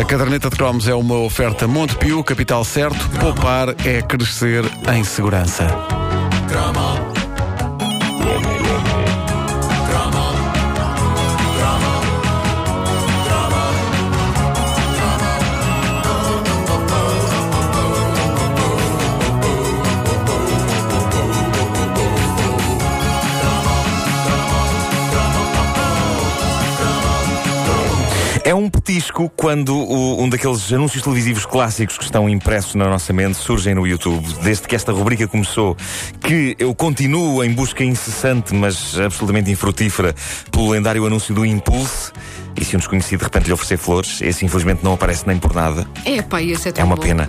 A caderneta de cromos é uma oferta Montepio, capital certo. Poupar é crescer em segurança. É um petisco quando o- um daqueles anúncios televisivos clássicos que estão impressos na nossa mente surgem no YouTube. Desde que esta rubrica começou, que eu continuo em busca incessante, mas absolutamente infrutífera, pelo lendário anúncio do Impulse. E se um desconhecido de repente lhe oferecer flores, esse infelizmente não aparece nem por nada. É, pá, esse é tão É uma bom, pena.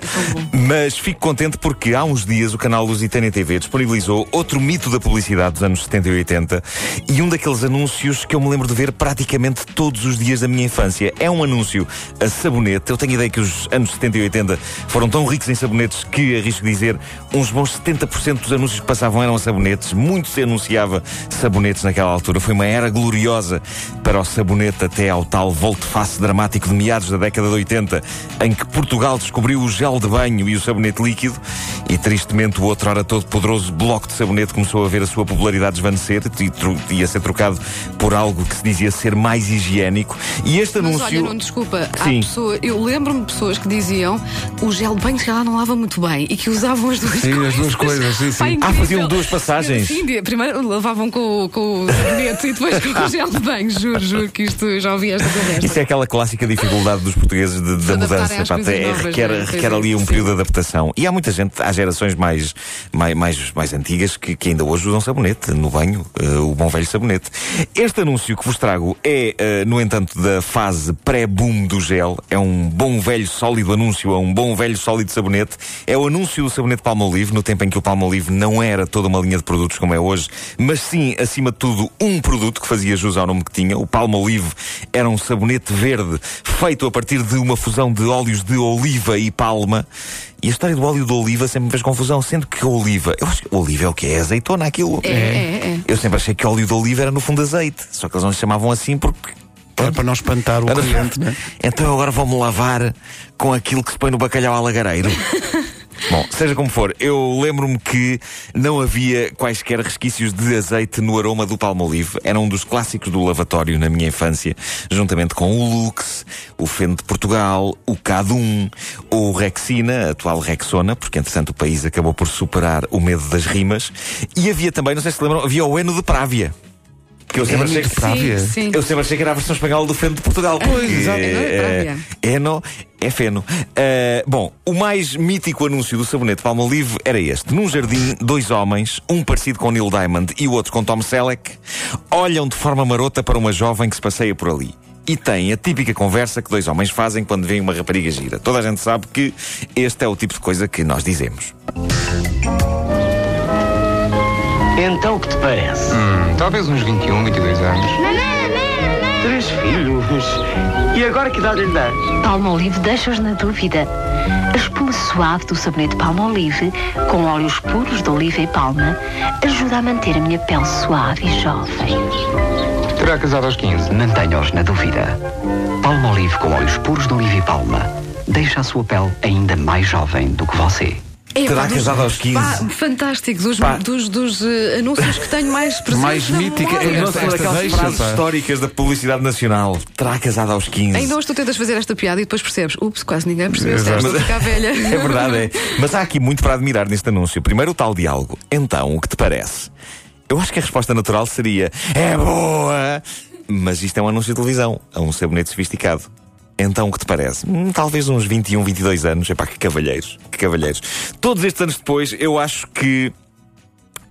é. Mas fico contente porque há uns dias o canal Lusitânia TV disponibilizou outro mito da publicidade dos anos 70 e 80 e um daqueles anúncios que eu me lembro de ver praticamente todos os dias da minha infância. É um anúncio a sabonete. Eu tenho ideia que os anos 70 e 80 foram tão ricos em sabonetes que, arrisco dizer, uns bons 70% dos anúncios que passavam eram a sabonetes. Muito se anunciava sabonetes naquela altura. Foi uma era gloriosa para o sabonete até ao tal volte-face dramático de meados da década de 80, em que Portugal descobriu o gel de banho e o sabonete líquido, e tristemente o outro hora todo poderoso bloco de sabonete começou a ver a sua popularidade desvanecer e, tro- e a ser trocado por algo que se dizia ser mais higiênico. E este Mas anúncio. olha, não desculpa, há Sim. pessoa, eu lembro-me de pessoas que diziam o gel de banho se calhar não lava muito bem e que usavam as duas Sim, coisas. as duas coisas, sim, sim. Ah, faziam duas passagens. Sim, primeiro lavavam com, o- com o sabonete e depois com o gel de banho. Juro, juro que isto eu já ouvi esta conversa. Isso é aquela clássica dificuldade dos portugueses de- da mudança. coisas é- novas, requer, não é? requer ali um período de adaptação. E há muita gente, há gerações mais, mais, mais, mais antigas que, que ainda hoje usam sabonete no banho, eh, o bom velho sabonete. Este anúncio que vos trago é, eh, no entanto, da fase pré-boom do gel. É um bom velho sólido anúncio, é um bom velho sólido sabonete. É o anúncio do sabonete Palmolive, no tempo em que o Palmolive não era toda uma linha de produtos como é hoje, mas sim, acima de tudo, um produto que fazia jus ao nome que tinha. O Palmolive era um sabonete verde feito a partir de uma fusão de óleos de oliva e palma. E a história do óleo de oliva sempre me fez confusão, sendo que a oliva, eu acho que oliva é o que é azeitona aquilo. É, é, é. Eu sempre achei que óleo de oliva era no fundo azeite, só que eles não lhe chamavam assim porque É para não espantar o Era- cliente, né? Então eu agora vou-me lavar com aquilo que se põe no bacalhau alagareiro. Bom, seja como for, eu lembro-me que não havia quaisquer resquícios de azeite no aroma do Palmolive. Era um dos clássicos do lavatório na minha infância, juntamente com o Lux, o Feno de Portugal, o Cadum, o Rexina, a atual Rexona, porque entretanto o país acabou por superar o medo das rimas. E havia também, não sei se se lembram, havia o Eno de Právia. Que eu sempre achei que? Sim, sim. eu sempre achei que era a versão espanhola do Feno de Portugal. Pois, exato. É Právia. Eno é feno. Ah, bom, o mais mítico anúncio do sabonete Palmolive era este. Num jardim, dois homens, um parecido com Neil Diamond e o outro com Tom Selleck, olham de forma marota para uma jovem que se passeia por ali. E têm a típica conversa que dois homens fazem quando veem uma rapariga gira. Toda a gente sabe que este é o tipo de coisa que nós dizemos. Então, o que te parece? Hum, talvez uns 21, 22 anos. Três filhos. E agora que idade lhe dás? Palmolive deixa-os na dúvida. A espuma suave do sabonete Palmolive, com óleos puros de oliva e palma, ajuda a manter a minha pele suave e jovem. Terá casado aos 15. Mantenha-os na dúvida. Palmolive com óleos puros de oliva e palma. Deixa a sua pele ainda mais jovem do que você. É, Terá pá, dos- casado aos 15. Pá, fantástico, dos, Pá. dos, dos, eh, anúncios que tenho mais presentes Mais mítica é daquelas frases pá. históricas da publicidade nacional. Terá casado aos 15. Ainda hoje tu tentas fazer esta piada e depois percebes, ups, quase ninguém percebeu, estás a ficar velha. É verdade, é. Mas há aqui muito para admirar neste anúncio. Primeiro, o tal diálogo. Então, o que te parece? Eu acho que a resposta natural seria: é boa! Mas isto é um anúncio de televisão, a um sabonete sofisticado. Então, o que te parece? Hum, talvez uns 21, 22 anos. Epá, que cavalheiros, que cavalheiros. Todos estes anos depois, eu acho que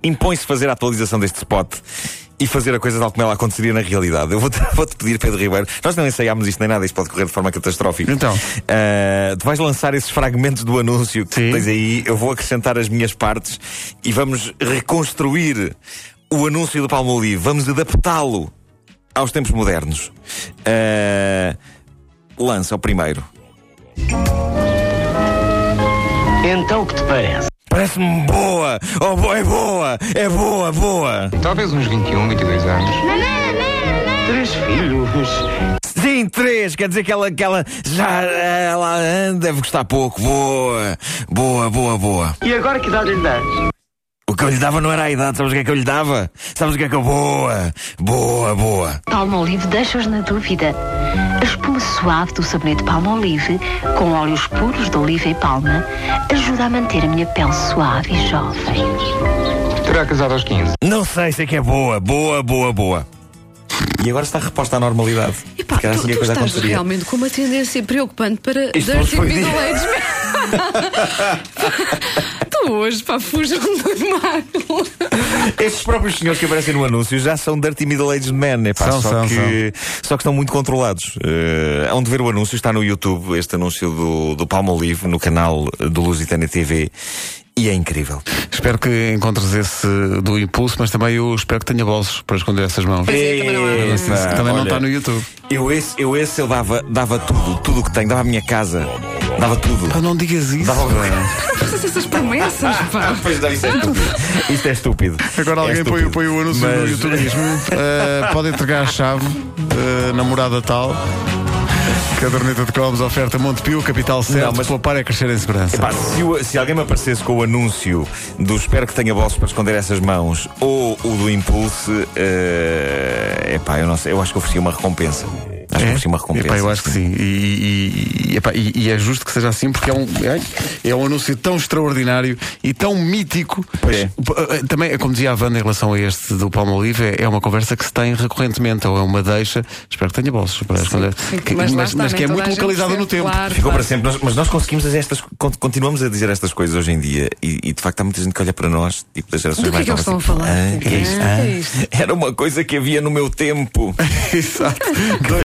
impõe-se fazer a atualização deste spot e fazer a coisa tal como ela aconteceria na realidade. Eu vou-te vou-te pedir, Pedro Ribeiro, nós não ensaiámos isto nem nada, isto pode correr de forma catastrófica. Então. Ah, tu vais lançar esses fragmentos do anúncio que Sim. tens aí, eu vou acrescentar as minhas partes e vamos reconstruir o anúncio do Palmolive, vamos adaptá-lo aos tempos modernos. Ah, lança o primeiro. Então, o que te parece? Parece-me boa! Oh, é boa! É boa, boa! Talvez uns 21, 22 anos. Três filhos. Sim, três. Quer dizer que ela, que ela já ela anda, deve gostar pouco. Boa, boa, boa, boa. E agora que idade lhe dás? O que eu lhe dava não era a idade, sabes o que é que eu lhe dava? Sabes o que é que eu. Boa, boa, boa. Palmolive deixa-os na dúvida. A espuma suave do sabonete Palmolive, com óleos puros de oliva e palma, ajuda a manter a minha pele suave e jovem. Terá casado aos 15. Não sei, sei que é boa, boa, boa, boa. E agora está reposta à normalidade. E pá, tu, assim que a tu coisa estás aconteceria. realmente com uma tendência preocupante para Isto Dirty Middle. Age Hoje, pá, fujam do mar. Estes próprios senhores que aparecem no anúncio já são Dirty Middle-Aged Men, epá, São, só, são, que, só que estão muito controlados. Uh, hão de ver o anúncio, está no YouTube, este anúncio do, do Palmolive, no canal do Lusitânia TV, e é incrível. Espero que encontres esse do impulso, mas também eu espero que tenha bolsos para esconder essas mãos. É, também não. Epá, também não está no YouTube. Eu esse, eu esse eu dava, dava tudo, tudo o que tenho, dava a minha casa, dava tudo. Ah, não digas isso. Dava o Faças essas promessas, pá. Pois não, isto é estúpido. Isto é estúpido. Agora É alguém põe, estúpido. põe o anúncio no Mas- YouTube "Uh, pode entregar a chave, uh, namorada tal. Caderneta de cromos, oferta Montepio, capital certo. Não, mas- Poupar é crescer em segurança. Epá, se, o- se alguém me aparecesse com o anúncio do espero que tenha bolsos para esconder essas mãos ou o do Impulse, é epá, eu não sei, eu acho que oferecia uma recompensa. Acho que oferecia uma recompensa. Epá, eu acho que sim. E, e- e- epá, e- e é justo que seja assim porque é um, é, é um anúncio tão extraordinário e tão mítico. Pois é. Eh, Também, como dizia a Wanda em relação a este do Palmolive, é, é uma conversa que se tem recorrentemente, ou é uma deixa. Espero que tenha bolsos para esconder. Que- mas mas, mas que é muito localizada no tempo. claro, Ficou claro. para sempre, Nós- mas nós conseguimos fazer estas, con- continuamos a dizer estas coisas hoje em dia e, e, de facto há muita gente que olha para nós, tipo das gerações Do que é mais que eles novas. estão a tipo, falar? "Ah, que é isto? Ah, que é isto?" Era uma coisa que havia no meu tempo. Exato.